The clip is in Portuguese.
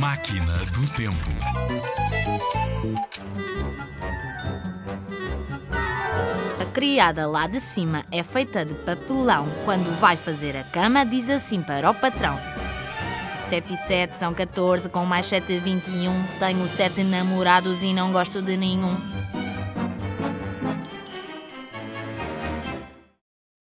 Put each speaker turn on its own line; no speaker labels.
Máquina do Tempo.
A criada lá de cima é feita de papelão. Quando vai fazer a cama, diz assim para o patrão: 7 e 7 são 14, com mais 7, 21. Tenho 7 namorados e não gosto de nenhum.